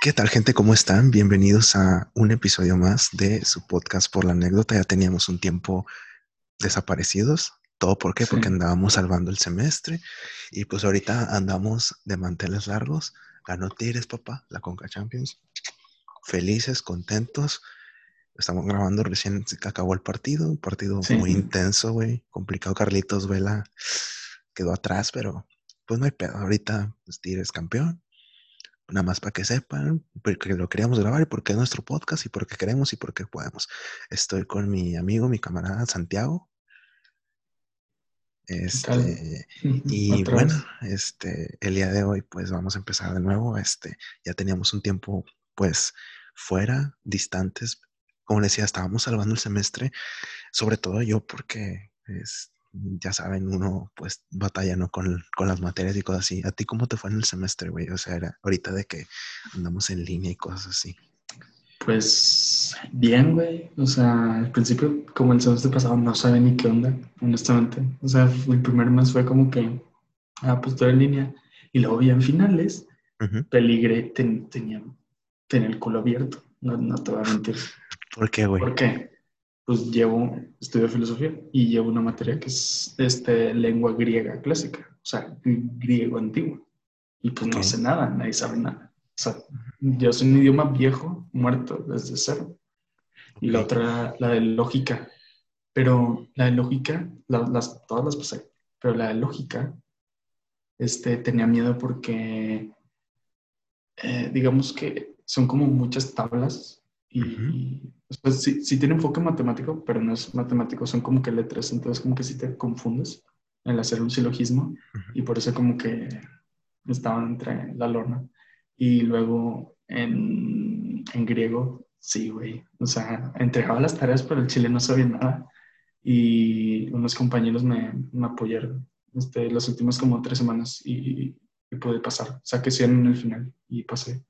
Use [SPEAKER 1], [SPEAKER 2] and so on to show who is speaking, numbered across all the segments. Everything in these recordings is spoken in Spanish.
[SPEAKER 1] ¿Qué tal gente? ¿Cómo están? Bienvenidos a un episodio más de su podcast por la anécdota. Ya teníamos un tiempo desaparecidos. ¿Todo por qué? Porque andábamos salvando el semestre y pues ahorita andamos de manteles largos. Ganó Tigres, papá, la Conca Champions. Felices, contentos. Estamos grabando recién que acabó el partido, un partido muy intenso, güey. Complicado. Carlitos Vela quedó atrás, pero pues no hay pedo. Ahorita pues, Tigres campeón nada más para que sepan, porque lo queríamos grabar y porque es nuestro podcast y porque queremos y porque podemos. Estoy con mi amigo, mi camarada Santiago. Este, y bueno, este, el día de hoy, pues vamos a empezar de nuevo. Este, ya teníamos un tiempo, pues, fuera, distantes. Como decía, estábamos salvando el semestre, sobre todo yo, porque es, ya saben, uno pues batalla, ¿no? Con, con, las materias y cosas así. ¿A ti cómo te fue en el semestre, güey? O sea, era ahorita de que andamos en línea y cosas así.
[SPEAKER 2] Pues bien, güey. O sea, al principio, como el semestre pasado, no sabía ni qué onda, honestamente. O sea, el primer mes fue como que, ah, pues todo en línea. Y luego ya en finales, peligré, tenía, tenía el culo abierto. No, no te voy a mentir.
[SPEAKER 1] ¿Por qué, güey?
[SPEAKER 2] ¿Por qué? Pues llevo, estudio filosofía y llevo una materia que es este, lengua griega clásica, o sea, griego antiguo. Y pues no sé nada, nadie sabe nada. O sea, yo soy un idioma viejo, muerto desde cero. Y la otra, la de lógica. Pero la de lógica, las, todas las pasé, pero la de lógica, este, tenía miedo porque, eh, digamos que son como muchas tablas y, pues, sí, sí, tiene enfoque matemático, pero no es matemático, son como que letras, entonces como que si te confundes en hacer un silogismo y por eso como que estaban entre la lorna. Y luego en, en griego, sí, güey, o sea, entregaba las tareas, pero el chile no sabía nada y unos compañeros me, me apoyaron este, las últimas como tres semanas y, y pude pasar. O sea, que sí en el final y pasé.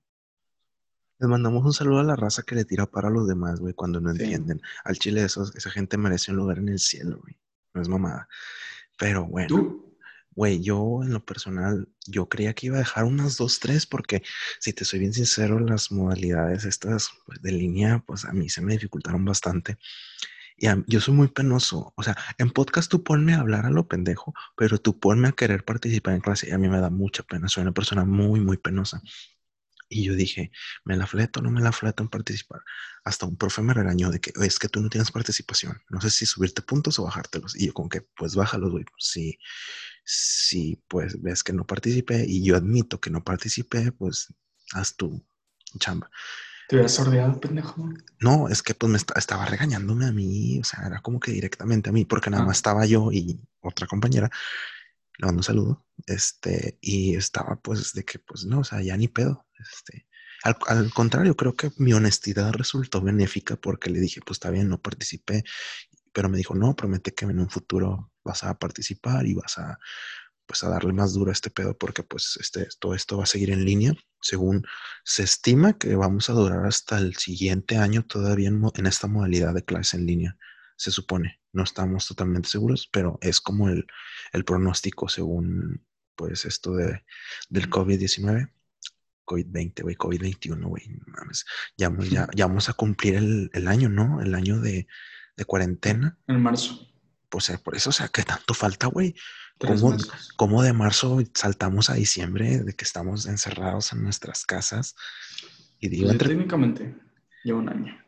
[SPEAKER 1] Les mandamos un saludo a la raza que le tira para a los demás, güey, cuando no entienden. Al chile, esa gente merece un lugar en el cielo, güey. No es mamada. Pero bueno. Güey, yo en lo personal, yo creía que iba a dejar unas dos, tres, porque si te soy bien sincero, las modalidades estas pues, de línea, pues a mí se me dificultaron bastante. Y yo soy muy penoso. O sea, en podcast tú ponme a hablar a lo pendejo, pero tú ponme a querer participar en clase y a mí me da mucha pena. Soy una persona muy, muy penosa. Y yo dije, ¿me la fleto o no me la fleto en participar? Hasta un profe me regañó de que es que tú no tienes participación. No sé si subirte puntos o bajártelos. Y yo con que, pues bájalos, güey. Si, si pues ves que no participé y yo admito que no participé, pues haz tu chamba.
[SPEAKER 2] ¿Te habías sordeado, pendejo?
[SPEAKER 1] No, es que pues me estaba regañándome a mí, o sea, era como que directamente a mí, porque nada ah. más estaba yo y otra compañera le mando un saludo, este, y estaba pues de que pues no, o sea, ya ni pedo, este, al, contrario, creo que mi honestidad resultó benéfica porque le dije, pues está bien, no participé, pero me dijo, no, promete que en un futuro vas a participar y vas a, pues a darle más duro a este pedo porque pues este, todo esto va a seguir en línea. Según se estima que vamos a durar hasta el siguiente año todavía en esta modalidad de clase en línea se supone. No estamos totalmente seguros, pero es como el, pronóstico según pues esto de, del COVID-19. COVID-20, güey, COVID-21, güey. Ya, ya, ya, vamos a cumplir el, año, ¿no? El año de, cuarentena.
[SPEAKER 2] En marzo.
[SPEAKER 1] Pues por eso, o sea, ¿qué tanto falta, güey? ¿Cómo, ¿Cómo, de marzo saltamos a diciembre de que estamos encerrados en nuestras casas?
[SPEAKER 2] Y digo, pues técnicamente lleva un año.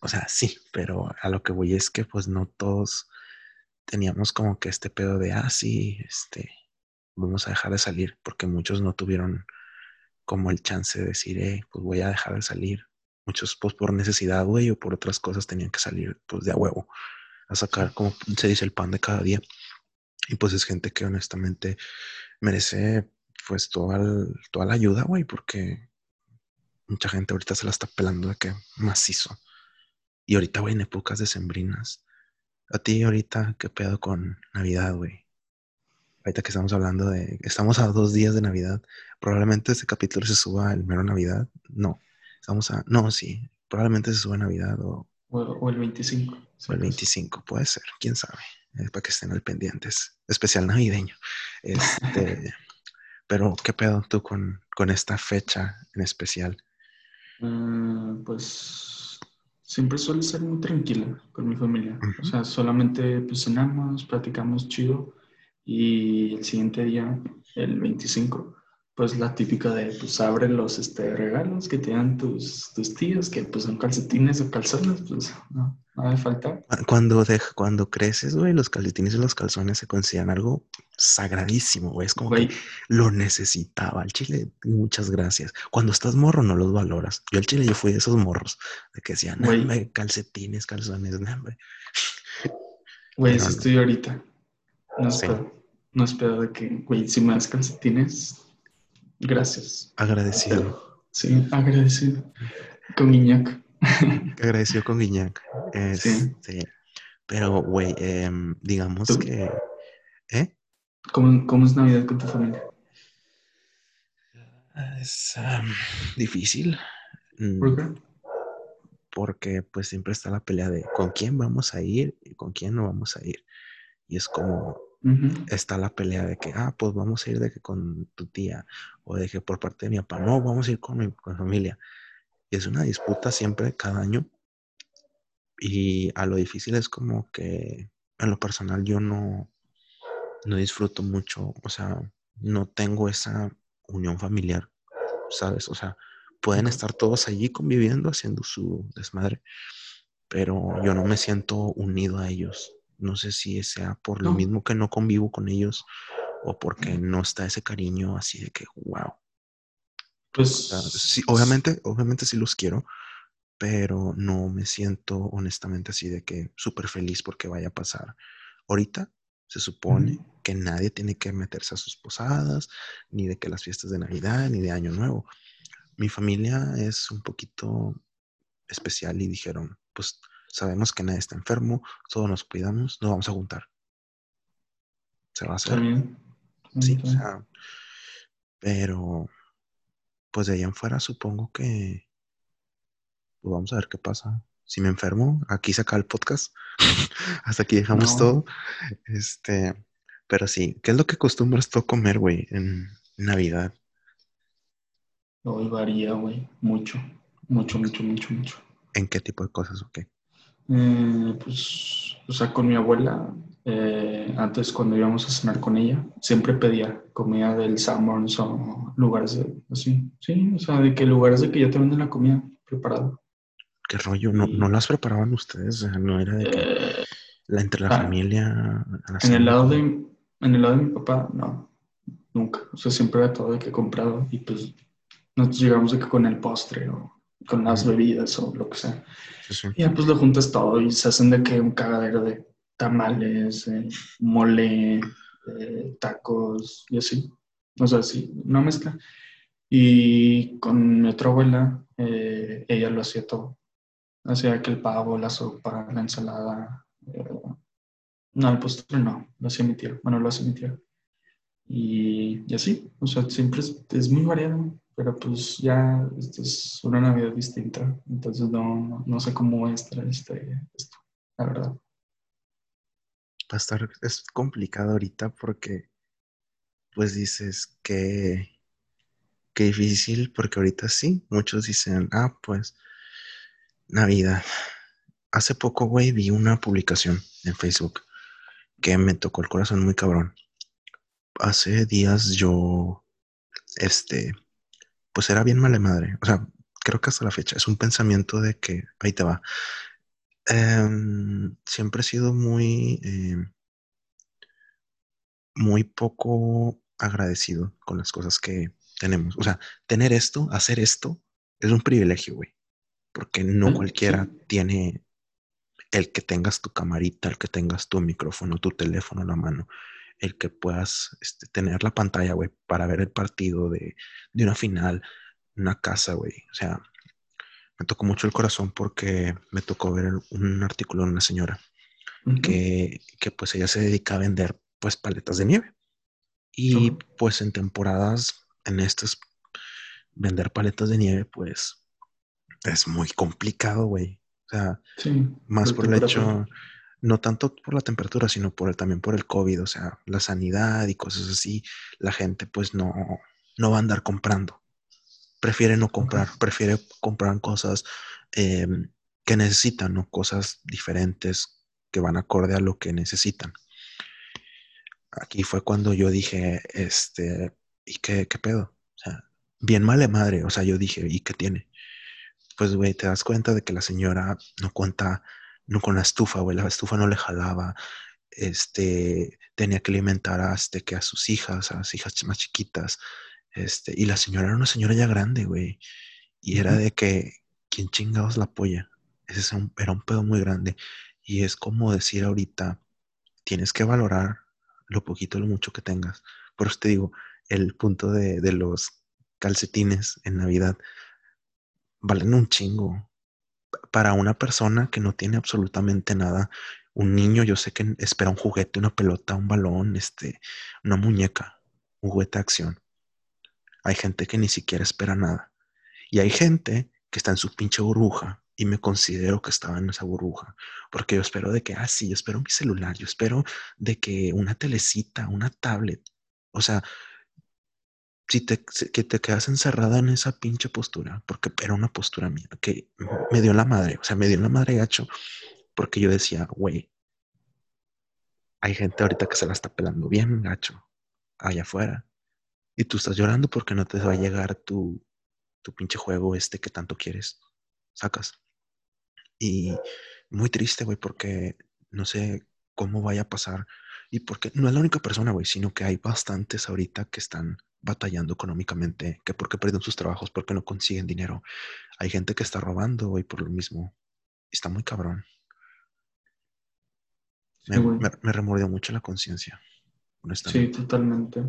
[SPEAKER 1] O sea, sí, pero a lo que voy es que pues no todos teníamos como que este pedo de, ah, sí, este, vamos a dejar de salir, porque muchos no tuvieron como el chance de decir, eh, pues voy a dejar de salir. Muchos pues por necesidad, güey, o por otras cosas tenían que salir pues de a huevo, a sacar, como se dice, el pan de cada día. Y pues es gente que honestamente merece pues toda, toda la ayuda, güey, porque mucha gente ahorita se la está pelando de que macizo. Y ahorita, güey, en épocas decembrinas. A ti ahorita, ¿qué pedo con Navidad, güey? Ahorita que estamos hablando de... Estamos a dos días de Navidad. Probablemente este capítulo se suba el mero Navidad. No. Estamos a... No, sí. Probablemente se suba Navidad o...
[SPEAKER 2] O, el 25.
[SPEAKER 1] O el 25, puede ser. ¿Quién sabe? para que estén al pendientes. Especial navideño. Este... Pero, ¿qué pedo tú con, con esta fecha en especial?
[SPEAKER 2] Uh, pues siempre suele ser muy tranquila con mi familia. O sea, solamente pues cenamos, platicamos chido y el siguiente día, el 25, pues la típica de, pues abre los este, regalos que te dan tus, tus tíos, que pues son calcetines o calzones, pues no, no de falta.
[SPEAKER 1] Cuando, cuando creces, güey, los calcetines y los calzones se consideran algo sagradísimo, güey. Es como que lo necesitaba. El chile, muchas gracias. Cuando estás morro no los valoras. Yo el chile, yo fui de esos morros, de que decían, güey, calcetines, calzones, no, güey.
[SPEAKER 2] Güey, eso estoy ahorita. No espero. No espero de que, güey, si me das calcetines, Gracias.
[SPEAKER 1] Agradecido.
[SPEAKER 2] sí, agradecido. Con Guiñac.
[SPEAKER 1] Agradecido con Guiñac. sí. Pero, güey, em, digamos que... ¿Eh?
[SPEAKER 2] ¿Cómo, es Navidad con tu familia?
[SPEAKER 1] Es difícil.
[SPEAKER 2] Mm, ¿Por qué?
[SPEAKER 1] Porque pues siempre está la pelea de con quién vamos a ir y con quién no vamos a ir. Y es como, está la pelea de que, ah, pues vamos a ir de que con tu tía o de que por parte de mi papá, no, vamos a ir con mi, familia. Y es una disputa siempre, cada año. Y a lo difícil es como que en lo personal yo no, no disfruto mucho, o sea, no tengo esa unión familiar, ¿sabes? O sea, pueden estar todos allí conviviendo, haciendo su desmadre, pero yo no me siento unido a ellos. No sé si sea por lo mismo que no convivo con ellos o porque no está ese cariño así de que, wow.
[SPEAKER 2] Pues
[SPEAKER 1] sí, obviamente, obviamente sí los quiero, pero no me siento honestamente así de que súper feliz porque vaya a pasar. Ahorita se supone que nadie tiene que meterse a sus posadas, ni de que las fiestas de Navidad, ni de Año Nuevo. Mi familia es un poquito especial y dijeron, pues sabemos que nadie está enfermo, todos nos cuidamos, nos vamos a juntar. Se va a hacer. Sí, o sea, pero pues de ahí en fuera supongo que pues vamos a ver qué pasa. Si me enfermo, aquí se acaba el podcast. Hasta aquí dejamos todo. Este, pero sí, ¿qué es lo que acostumbras tú comer, güey, en Navidad?
[SPEAKER 2] Hoy varía, güey, mucho, mucho, mucho, mucho, mucho.
[SPEAKER 1] ¿En qué tipo de cosas o qué?
[SPEAKER 2] Eh, pues, o sea, con mi abuela, eh, antes cuando íbamos a cenar con ella, siempre pedía comida del Sanborns o lugares de, así, sí, o sea, de que lugares de que ya te venden la comida preparada.
[SPEAKER 1] ¿Qué rollo? ¿No, ¿no las preparaban ustedes? No era de que eh, la, entre la ah, familia.
[SPEAKER 2] en, el lado de, en el lado de mi papá, no, nunca. O sea, siempre era todo de que comprado y pues nosotros llegamos de que con el postre o con las bebidas o lo que sea. Y ya pues lo juntas todo y se hacen de que un cagadero de tamales, eh, mole, eh, tacos y así. O sea, sí, una mezcla. Y con mi otra abuela, eh, ella lo hacía todo. Hacía que el pavo, la sopa, la ensalada. no, el postre no, lo hacía mi tía. Bueno, lo hace mi tía. Y, y así, o sea, siempre es, es muy variado pero pues ya esto es una Navidad distinta, entonces no, no sé cómo va a estar este, esto, la verdad.
[SPEAKER 1] Va a estar, es complicado ahorita porque pues dices que, que difícil, porque ahorita sí, muchos dicen, ah, pues Navidad. Hace poco, güey, vi una publicación en Facebook que me tocó el corazón muy cabrón. Hace días yo, este, pues era bien mala madre. O sea, creo que hasta la fecha es un pensamiento de que, ahí te va. Em, siempre he sido muy, em, muy poco agradecido con las cosas que tenemos. O sea, tener esto, hacer esto, es un privilegio, güey. Porque no cualquiera tiene el que tengas tu camarita, el que tengas tu micrófono, tu teléfono en la mano el que puedas este, tener la pantalla, güey, para ver el partido de, una final, una casa, güey. O sea, me tocó mucho el corazón porque me tocó ver un artículo de una señora que, pues ella se dedica a vender pues paletas de nieve. Y pues en temporadas, en estas, vender paletas de nieve, pues es muy complicado, güey. O sea, más por el hecho, no tanto por la temperatura, sino por el, también por el COVID, o sea, la sanidad y cosas así, la gente pues no, no va a andar comprando. Prefiere no comprar, prefiere comprar cosas em, que necesitan, ¿no? Cosas diferentes que van acorde a lo que necesitan. Aquí fue cuando yo dije, este, ¿y qué, qué pedo? O sea, bien male madre, o sea, yo dije, ¿y qué tiene? Pues, güey, te das cuenta de que la señora no cuenta no con la estufa, güey, la estufa no le jalaba, este, tenía que alimentar a, este, que a sus hijas, a las hijas más chiquitas, este, y la señora era una señora ya grande, güey, y era de que, ¿quién chingados la apoya? Ese era un pedo muy grande, y es como decir ahorita, tienes que valorar lo poquito, lo mucho que tengas. Por eso te digo, el punto de, de los calcetines en Navidad valen un chingo para una persona que no tiene absolutamente nada, un niño, yo sé que espera un juguete, una pelota, un balón, este, una muñeca, un juguete de acción. Hay gente que ni siquiera espera nada. Y hay gente que está en su pinche burbuja y me considero que estaba en esa burbuja, porque yo espero de que, ah, sí, yo espero mi celular, yo espero de que una telecita, una tablet, o sea, si te, que te quedas encerrada en esa pinche postura, porque era una postura mía, que me dio la madre, o sea, me dio la madre gacho, porque yo decía, güey, hay gente ahorita que se la está pelando bien gacho, allá afuera, y tú estás llorando porque no te va a llegar tu, tu pinche juego este que tanto quieres, sacas. Y muy triste, güey, porque no sé cómo vaya a pasar. Y porque no es la única persona, güey, sino que hay bastantes ahorita que están batallando económicamente, que porque pierden sus trabajos, porque no consiguen dinero. Hay gente que está robando y por lo mismo está muy cabrón. Me, me, remordió mucho la conciencia,
[SPEAKER 2] Sí, totalmente.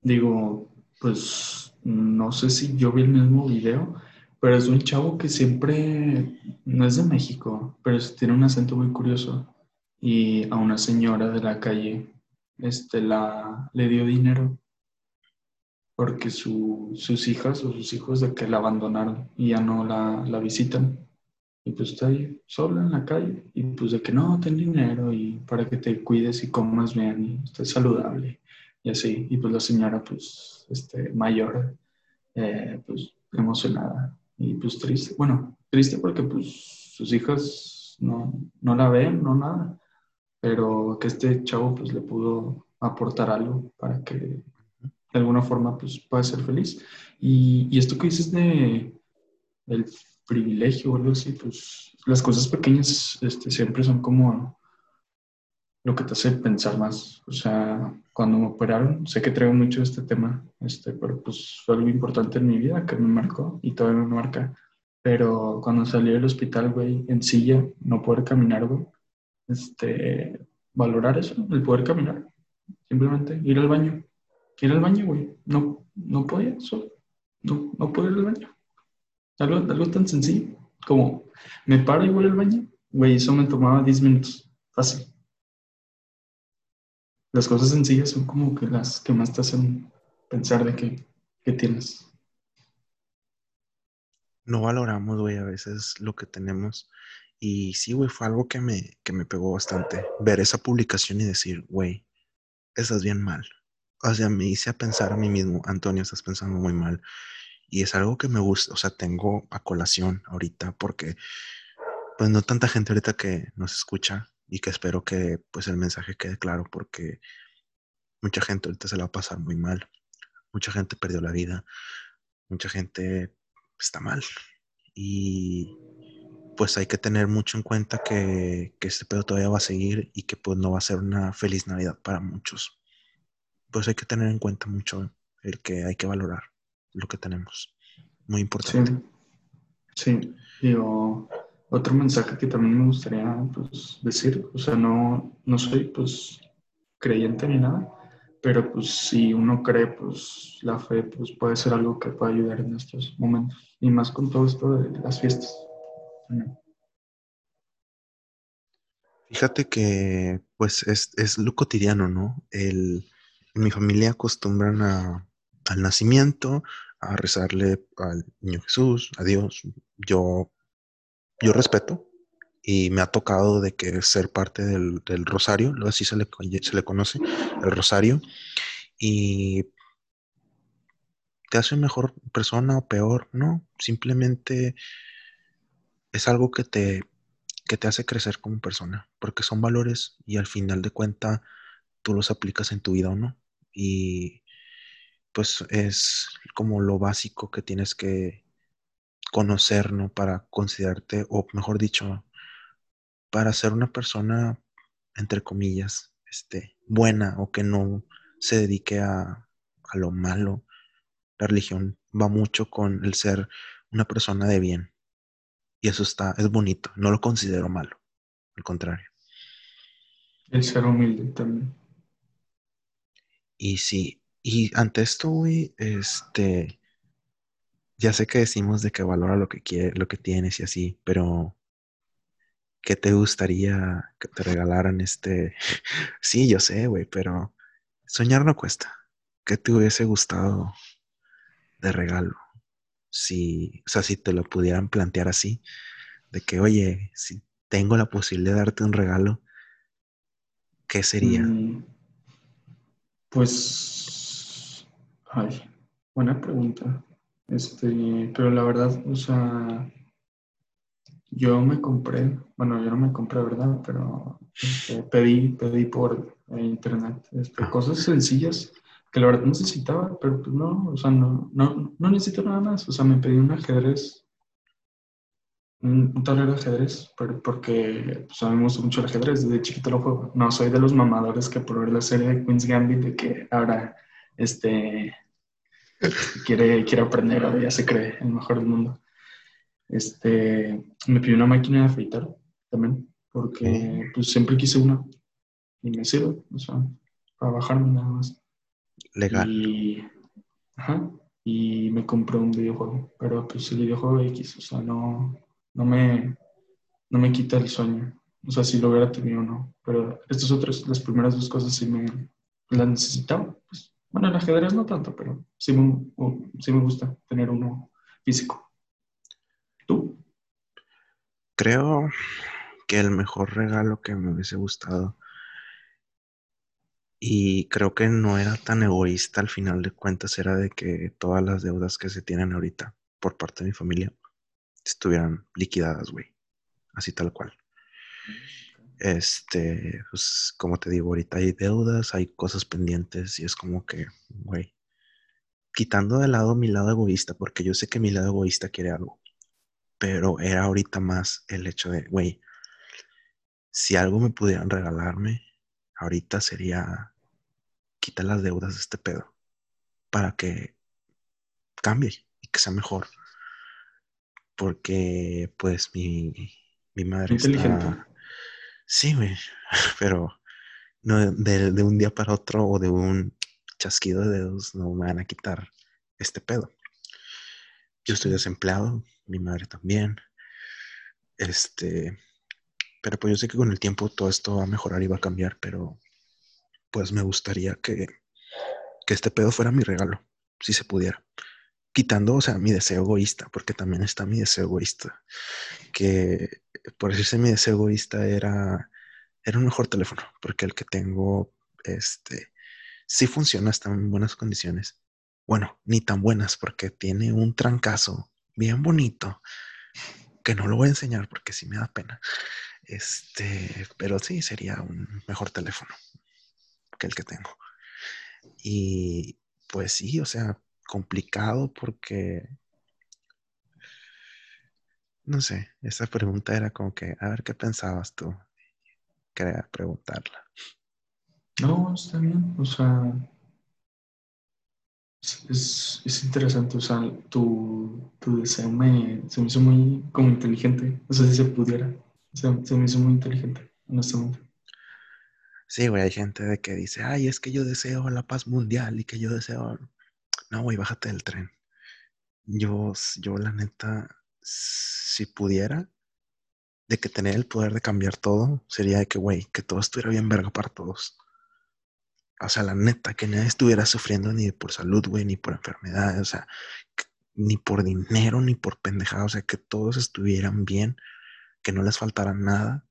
[SPEAKER 2] Digo, pues no sé si yo vi el mismo video, pero es un chavo que siempre no es de México, pero tiene un acento muy curioso. Y a una señora de la calle este, la, le dio dinero porque sus hijas o sus hijos de que la abandonaron y ya no la, la, visitan. Y pues está ahí sola en la calle y pues de que no, ten dinero y para que te cuides y comas bien y estés saludable y así. Y pues la señora pues este, mayor eh, pues emocionada y pues triste. Bueno, triste porque pues sus hijas no, no la ven, no nada. Pero que este chavo pues le pudo aportar algo para que de alguna forma pues puede ser feliz. Y, y esto que dices de del privilegio o algo así, pues las cosas pequeñas este, siempre son como lo que te hace pensar más. O sea, cuando me operaron, sé que traigo mucho este tema, este, pero pues fue algo importante en mi vida que me marcó y todavía me marca. Pero cuando salí del hospital, güey, en silla, no poder caminar, güey, este, valorar eso, el poder caminar, simplemente ir al baño ir al baño, güey. No, no podía, solo. No, no puedo ir al baño. Algo, algo tan sencillo como me paro y voy al baño. Güey, eso me tomaba 10 minutos. Fácil. Las cosas sencillas son como que las que más te hacen pensar de que, que tienes.
[SPEAKER 1] No valoramos, güey, a veces lo que tenemos. Y sí, güey, fue algo que me, que me pegó bastante. Ver esa publicación y decir, güey, estás bien mal o sea, me hice a pensar a mí mismo, Antonio, estás pensando muy mal. Y es algo que me gusta, o sea, tengo a colación ahorita porque pues no tanta gente ahorita que nos escucha y que espero que pues el mensaje quede claro porque mucha gente ahorita se la va a pasar muy mal. Mucha gente perdió la vida, mucha gente está mal. Y pues hay que tener mucho en cuenta que, que este pedo todavía va a seguir y que pues no va a ser una feliz Navidad para muchos pues hay que tener en cuenta mucho el que hay que valorar lo que tenemos. Muy importante.
[SPEAKER 2] Sí, digo, otro mensaje que también me gustaría pues, decir, o sea, no, no soy pues creyente ni nada, pero pues si uno cree, pues la fe pues puede ser algo que puede ayudar en estos momentos, y más con todo esto de las fiestas.
[SPEAKER 1] Fíjate que pues es, es lo cotidiano, ¿no? El, en mi familia acostumbran al nacimiento, a rezarle al niño Jesús, a Dios. Yo, yo respeto, y me ha tocado de que ser parte del, Rosario, luego así se le, se le conoce, el Rosario, y te hace mejor persona o peor, no, simplemente es algo que te, que te hace crecer como persona, porque son valores y al final de cuenta tú los aplicas en tu vida o no, y pues es como lo básico que tienes que conocer, ¿no? Para considerarte, o mejor dicho, para ser una persona, entre comillas, este, buena o que no se dedique a, a lo malo. La religión va mucho con el ser una persona de bien. Y eso está, es bonito. No lo considero malo. Al contrario.
[SPEAKER 2] El ser humilde también.
[SPEAKER 1] Y sí, y ante esto, este, ya sé que decimos de que valora lo que quiere, lo que tienes y así, pero ¿qué te gustaría que te regalaran este? sí, yo sé, güey, pero soñar no cuesta. ¿Qué te hubiese gustado de regalo? Si, o sea, si te lo pudieran plantear así, de que, oye, si tengo la posibilidad de darte un regalo, ¿qué sería? Mm,
[SPEAKER 2] pues, ay, buena pregunta. Este, pero la verdad, o sea, yo me compré, bueno, yo no me compré, ¿verdad? Pero este, pedí, pedí por internet este, cosas sencillas que la verdad necesitaba, pero pues no, o sea, no, no, no necesito nada más. O sea, me pedí un ajedrez, un, tablero de ajedrez, porque pues, a mí me gusta mucho el ajedrez, desde chiquito lo juego. No soy de los mamadores que por ver la serie de Queen's Gambit, de que ahora, este, quiere, quiere aprender, ahora ya se cree el mejor del mundo. Este, me pidió una máquina de afeitar también, porque pues siempre quise una y me sirve, o sea, para bajarme nada más.
[SPEAKER 1] Legal.
[SPEAKER 2] Y, ajá, y me compré un videojuego, pero pues el videojuego X, o sea, no, no me, no me quita el sueño. O sea, si lo hubiera tenido no. Pero estas otras, las primeras dos cosas sí me las necesitaba. Pues, bueno, el ajedrez no tanto, pero sí me, sí me gusta tener uno físico. ¿Tú?
[SPEAKER 1] Creo que el mejor regalo que me hubiese gustado y creo que no era tan egoísta al final de cuentas, era de que todas las deudas que se tienen ahorita por parte de mi familia estuvieran liquidadas, güey. Así tal cual. Este, pues como te digo, ahorita hay deudas, hay cosas pendientes y es como que, güey, quitando de lado mi lado egoísta, porque yo sé que mi lado egoísta quiere algo, pero era ahorita más el hecho de, güey, si algo me pudieran regalarme, ahorita sería quitar las deudas de este pedo para que cambie y que sea mejor. Porque, pues, mi, mi madre está Sí, güey, pero no de, de, un día para otro o de un chasquido de dedos no me van a quitar este pedo. Yo estoy desempleado, mi madre también. Este, pero pues yo sé que con el tiempo todo esto va a mejorar y va a cambiar, pero pues me gustaría que, que este pedo fuera mi regalo, si se pudiera. Quitando, o sea, mi deseo egoísta, porque también está mi deseo egoísta, que por decirse mi deseo egoísta era, era un mejor teléfono, porque el que tengo, este, sí funciona, está en buenas condiciones. Bueno, ni tan buenas, porque tiene un trancazo bien bonito, que no lo voy a enseñar porque sí me da pena. Este, pero sí sería un mejor teléfono que el que tengo. Y pues sí, o sea, complicado porque no sé, esa pregunta era como que, a ver qué pensabas tú. Quería preguntarla.
[SPEAKER 2] No, está bien, o sea, es, es interesante, o sea, tu, tu deseo me, se me hizo muy como inteligente, o sea, si se pudiera, se me hizo muy inteligente, honestamente.
[SPEAKER 1] Sí, güey, hay gente de que dice, ay, es que yo deseo la paz mundial y que yo deseo... No, güey, bájate del tren. Yo, yo la neta, si pudiera, de que tener el poder de cambiar todo, sería de que, güey, que todo estuviera bien verga para todos. O sea, la neta, que nadie estuviera sufriendo ni por salud, güey, ni por enfermedad, o sea, ni por dinero, ni por pendejada, o sea, que todos estuvieran bien que no les faltara nada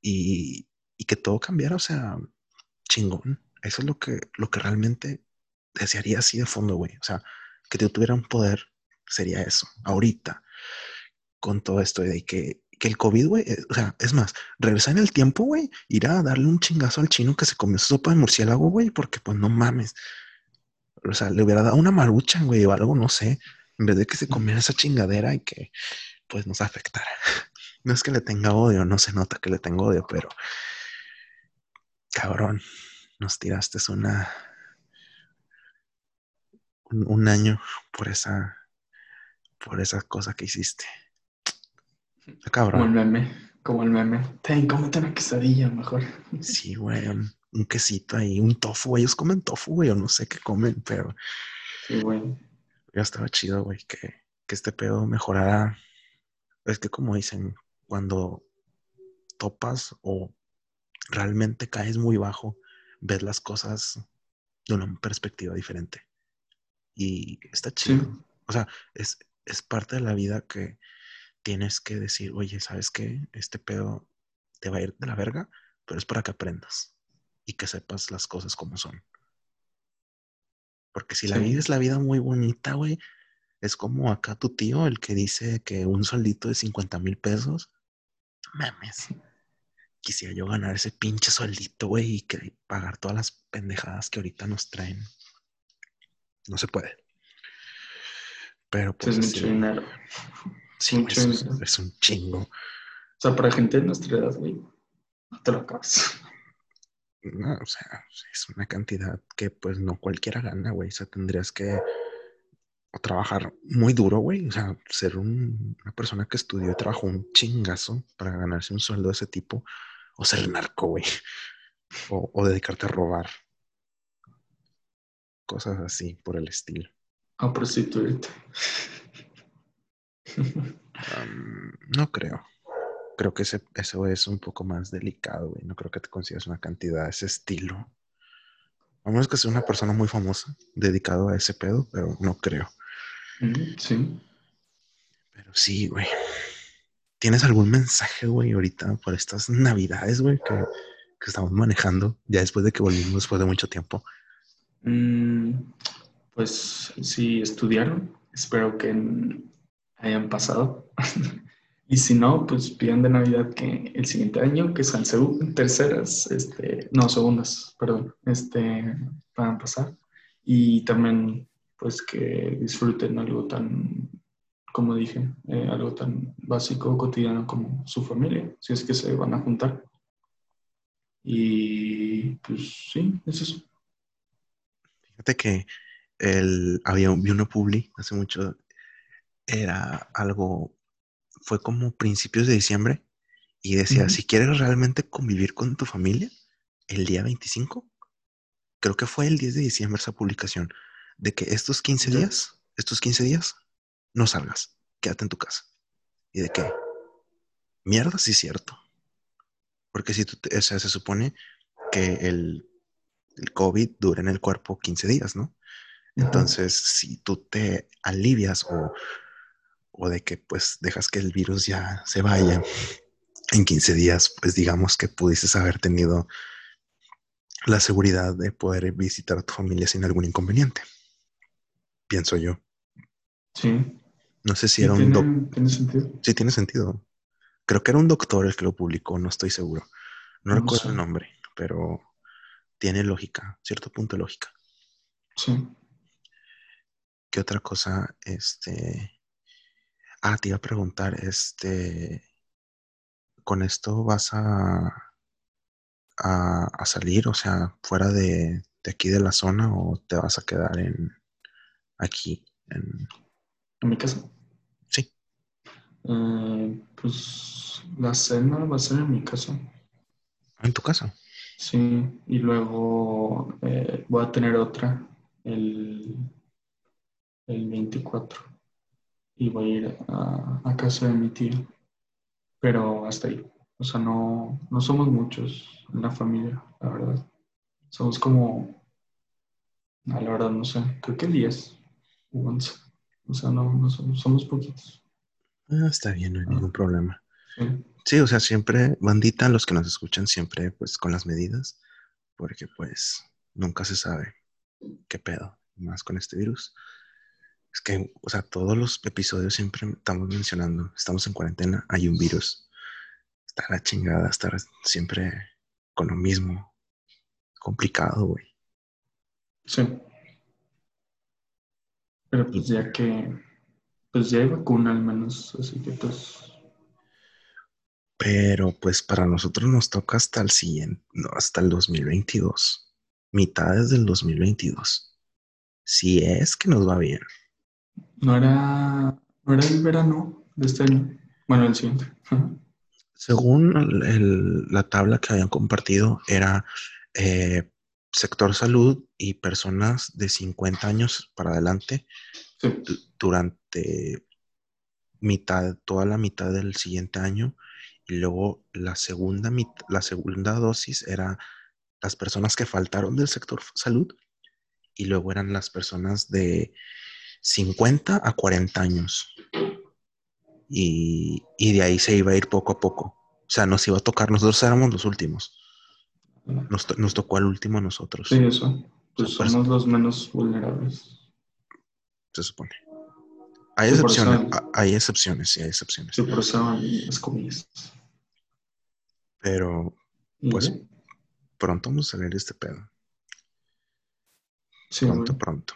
[SPEAKER 1] y, y que todo cambiara, o sea, chingón. Eso es lo que, lo que realmente desearía así de fondo, güey. O sea, que tuviera un poder, sería eso. Ahorita, con todo esto de que, que el COVID, güey, eh, o sea, es más, regresar en el tiempo, güey, ir a darle un chingazo al chino que se comió sopa de murciélago, güey, porque pues no mames. O sea, le hubiera dado una marucha, güey, o algo, no sé, en vez de que se comiera esa chingadera y que pues nos afectara. No es que le tenga odio, no se nota que le tengo odio, pero cabrón, nos tiraste una un, año por esa por esa cosa que hiciste.
[SPEAKER 2] Cabrón. Como el meme, como el meme. Ten, cómete una quesadilla mejor.
[SPEAKER 1] Sí, güey, un, quesito ahí, un tofu, ellos comen tofu, güey, o no sé qué comen, pero.
[SPEAKER 2] Sí, güey.
[SPEAKER 1] Ya estaba chido, güey, que, que este pedo mejorara. Es que como dicen, cuando topas o realmente caes muy bajo, ves las cosas de una perspectiva diferente. Y está chido. O sea, es, es parte de la vida que tienes que decir, oye, ¿sabes qué? Este pedo te va a ir de la verga, pero es para que aprendas y que sepas las cosas como son. Porque si la vida es la vida muy bonita, güey, es como acá tu tío, el que dice que un sueldito de 50 mil pesos, mames, quisiera yo ganar ese pinche sueldito, güey, y que pagar todas las pendejadas que ahorita nos traen. No se puede. Pero pues.
[SPEAKER 2] Es mucho dinero.
[SPEAKER 1] Sí, es, un chingo. O
[SPEAKER 2] sea, para gente de nuestra edad, güey, no te lo acabas.
[SPEAKER 1] No, o sea, es una cantidad que pues no cualquiera gana, güey. O sea, tendrías que trabajar muy duro, güey. O sea, ser una persona que estudió y trabajó un chingazo para ganarse un sueldo de ese tipo. O ser narco, güey. O, dedicarte a robar. Cosas así por el estilo.
[SPEAKER 2] A prostituirte.
[SPEAKER 1] no creo. Creo que ese, eso es un poco más delicado, güey. No creo que te consigas una cantidad de ese estilo. A menos que sea una persona muy famosa dedicado a ese pedo, pero no creo.
[SPEAKER 2] Sí.
[SPEAKER 1] Pero sí, güey. ¿Tienes algún mensaje, güey, ahorita por estas navidades, güey, que, estamos manejando ya después de que volvimos después de mucho tiempo?
[SPEAKER 2] Mm, pues si estudiaron, espero que hayan pasado. y si no, pues pidan de Navidad que el siguiente año, que sean terceras, este, no, segundas, perdón, este, puedan pasar. Y también, pues que disfruten algo tan, como dije, eh, algo tan básico, cotidiano como su familia, si es que se van a juntar. Y pues sí, es eso.
[SPEAKER 1] Fíjate que el, había vi una publi hace mucho, era algo, fue como principios de diciembre y decía, si quieres realmente convivir con tu familia, el día 25, creo que fue el 10 de diciembre esa publicación, de que estos 15 días, estos 15 días, no salgas, quédate en tu casa. ¿Y de qué? Mierda, sí es cierto. Porque si tú, o sea, se supone que el, el COVID dura en el cuerpo 15 días, ¿no? Entonces, si tú te alivias o, o, de que pues dejas que el virus ya se vaya en 15 días, pues digamos que pudieses haber tenido la seguridad de poder visitar a tu familia sin algún inconveniente. Pienso yo.
[SPEAKER 2] Sí.
[SPEAKER 1] No sé si era un
[SPEAKER 2] doctor. ¿Tiene sentido?
[SPEAKER 1] Sí, tiene sentido. Creo que era un doctor el que lo publicó, no estoy seguro. No, recuerdo el nombre, pero tiene lógica, cierto punto de lógica.
[SPEAKER 2] Sí.
[SPEAKER 1] ¿Qué otra cosa? Este. Ah, te iba a preguntar, este. ¿Con esto vas a, a, salir, o sea, fuera de, aquí de la zona o te vas a quedar en aquí? En,
[SPEAKER 2] ¿En mi casa?
[SPEAKER 1] Sí.
[SPEAKER 2] Eh, pues la cena va a ser en mi casa.
[SPEAKER 1] ¿En tu casa?
[SPEAKER 2] Sí, y luego eh, voy a tener otra el el 24 y voy a ir a, casa de mi tío, pero hasta ahí. O sea, no, no somos muchos en la familia, la verdad. Somos como, a la verdad no sé, creo que 10 o 11. O sea, no, no somos, somos poquitos.
[SPEAKER 1] Ah, está bien, no hay ningún problema. Sí. o sea, siempre, bandita, los que nos escuchan siempre, pues con las medidas, porque pues nunca se sabe qué pedo, más con este virus. Es que, o sea, todos los episodios siempre estamos mencionando, estamos en cuarentena, hay un virus. Está la chingada estar siempre con lo mismo. Complicado, güey.
[SPEAKER 2] Sí. Pero pues ya que, pues ya hay vacuna al menos, así que pues...
[SPEAKER 1] Pero pues para nosotros nos toca hasta el siguiente, no, hasta el 2022, mitades del 2022. Si es que nos va bien.
[SPEAKER 2] No era, no era el verano de este año, bueno, el siguiente.
[SPEAKER 1] Según la tabla que habían compartido, era eh, sector salud y personas de 50 años para adelante durante mitad, toda la mitad del siguiente año. Y luego la segunda, la segunda dosis era las personas que faltaron del sector salud y luego eran las personas de 50 a 40 años. Y, y, de ahí se iba a ir poco a poco. O sea, nos iba a tocar, nosotros éramos los últimos. Nos, tocó al último a nosotros.
[SPEAKER 2] Sí, eso. Pues somos los menos vulnerables.
[SPEAKER 1] Se supone. Hay excepciones, hay excepciones, sí, hay excepciones.
[SPEAKER 2] Por eso las comillas.
[SPEAKER 1] Pero, pues, pronto vamos a salir de este pedo. Sí, pronto, pronto.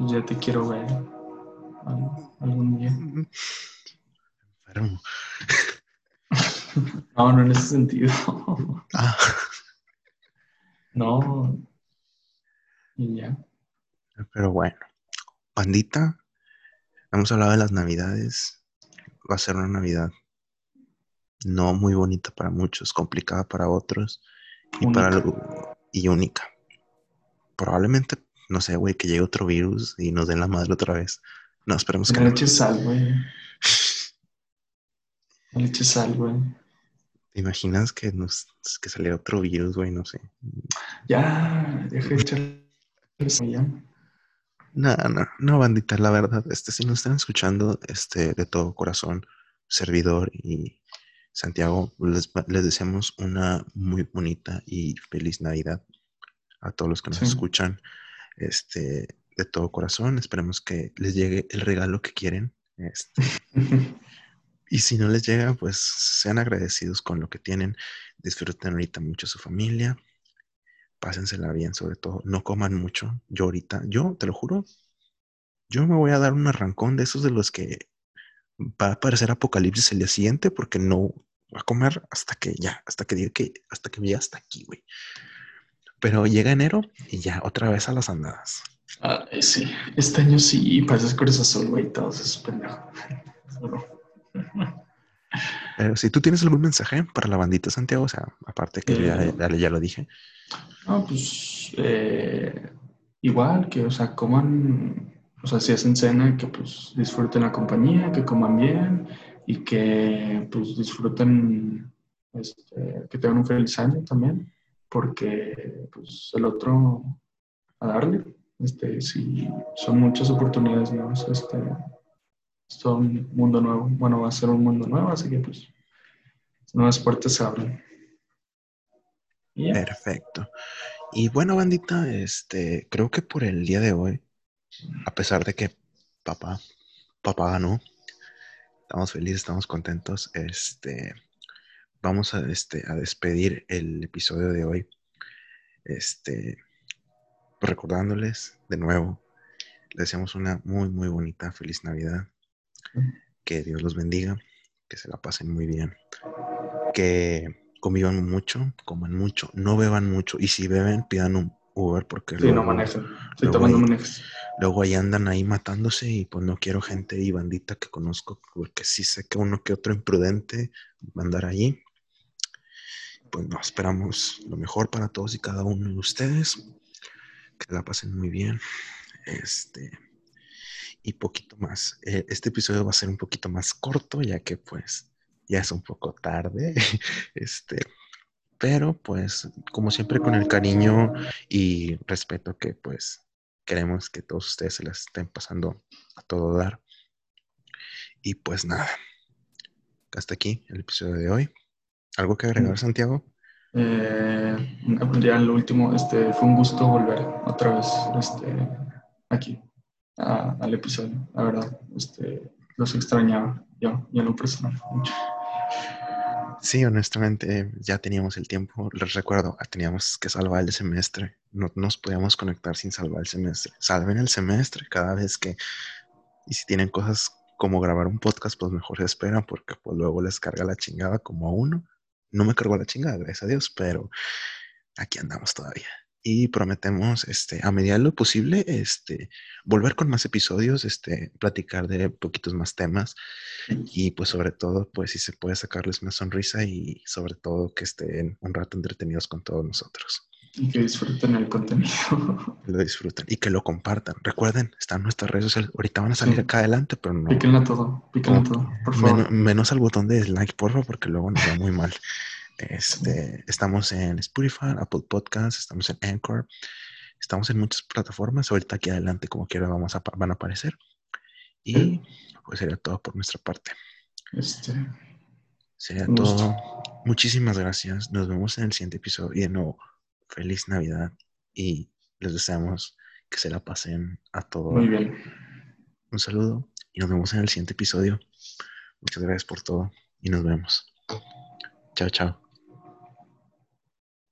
[SPEAKER 2] Ya te quiero ver algún día. Enfermo. No, no en ese sentido. Ah. No. Y ya.
[SPEAKER 1] Pero bueno, pandita, hemos hablado de las navidades. Va a ser una Navidad no muy bonita para muchos, complicada para otros y para y única. Probablemente, no sé, güey, que llegue otro virus y nos den la madre otra vez. No, esperemos que
[SPEAKER 2] no. Le sal, güey. Le eches sal, güey.
[SPEAKER 1] ¿Te imaginas que nos que saliera otro virus, güey? No sé.
[SPEAKER 2] Ya, deja de echar ya.
[SPEAKER 1] No, no, no, bandita, la verdad, este, si nos están escuchando, este, de todo corazón, servidor y Santiago, les, deseamos una muy bonita y feliz Navidad a todos los que nos escuchan, este, de todo corazón. Esperemos que les llegue el regalo que quieren. Este, Y si no les llega, pues sean agradecidos con lo que tienen. Disfruten ahorita mucho su familia. Pásensela bien, sobre todo. No coman mucho. Yo ahorita, yo te lo juro, yo me voy a dar un arrancón de esos de los que va a aparecer apocalipsis el día siguiente porque no voy a comer hasta que ya, hasta que diga que, hasta que vaya hasta aquí, güey. Pero llega enero y ya, otra vez a las andadas.
[SPEAKER 2] Ah, sí, este año sí, pasas Cruz Azul, güey, todos esos pendejos.
[SPEAKER 1] Pero si tú tienes algún mensaje para la bandita Santiago, o sea, aparte que ya, eh, lo dije.
[SPEAKER 2] No, pues eh, igual que, o sea, coman, o sea, si hacen cena, que pues disfruten la compañía, que coman bien y que pues disfruten, este, que tengan un feliz año también, porque pues el otro a darle, este, si son muchas oportunidades nuevas, este, es un mundo nuevo. Bueno, va a ser un mundo nuevo, así que pues nuevas puertas se abren.
[SPEAKER 1] Perfecto. Y bueno, bandita, este, creo que por el día de hoy, a pesar de que papá, papá ganó, estamos felices, estamos contentos, este, vamos a, este, a despedir el episodio de hoy, este, recordándoles de nuevo, les deseamos una muy, muy bonita, feliz Navidad, que Dios los bendiga, que se la pasen muy bien, que convivan mucho, coman mucho, no beban mucho y si beben pidan un Uber porque
[SPEAKER 2] sí, luego, no manejan, tomando ahí,
[SPEAKER 1] luego ahí andan ahí matándose y pues no quiero gente y bandita que conozco porque sí sé que uno que otro imprudente va a andar allí. Pues no, esperamos lo mejor para todos y cada uno de ustedes. Que la pasen muy bien. Este, y poquito más. Eh, este episodio va a ser un poquito más corto, ya que pues ya es un poco tarde. este, pero pues como siempre con el cariño y respeto que pues queremos que todos ustedes se las estén pasando a todo dar. Y pues nada, hasta aquí el episodio de hoy. ¿Algo que agregar, mm. Santiago?
[SPEAKER 2] Eh, ya lo último, este, fue un gusto volver otra vez este, aquí al episodio. La verdad, este, los extrañaba yo, yo lo personal mucho.
[SPEAKER 1] Sí, honestamente, ya teníamos el tiempo. Les recuerdo, teníamos que salvar el semestre. No nos podíamos conectar sin salvar el semestre. Salven el semestre cada vez que. Y si tienen cosas como grabar un podcast, pues mejor se esperan porque pues luego les carga la chingada como a uno. No me cargó la chingada, gracias a Dios, pero aquí andamos todavía y prometemos, este, a medida de lo posible, este, volver con más episodios, este, platicar de poquitos más temas y pues sobre todo, pues si se puede sacarles una sonrisa y sobre todo que estén un rato entretenidos con todos nosotros.
[SPEAKER 2] Y que disfruten el contenido.
[SPEAKER 1] Lo disfruten y que lo compartan. Recuerden, están nuestras redes sociales. Ahorita van a salir acá adelante, pero no.
[SPEAKER 2] Píquenla todo, píquenla todo, por favor.
[SPEAKER 1] menos al botón de dislike, por favor, porque luego nos va muy mal. Este, estamos en Spotify, Apple Podcasts, estamos en Anchor, estamos en muchas plataformas. Ahorita aquí adelante, como quiera, vamos a, van a aparecer. Y pues sería todo por nuestra parte. Este, sería todo. Muchísimas gracias. Nos vemos en el siguiente episodio. Y de nuevo, feliz Navidad. Y les deseamos que se la pasen a todos.
[SPEAKER 2] Muy bien.
[SPEAKER 1] Un saludo y nos vemos en el siguiente episodio. Muchas gracias por todo y nos vemos. Chao, chao.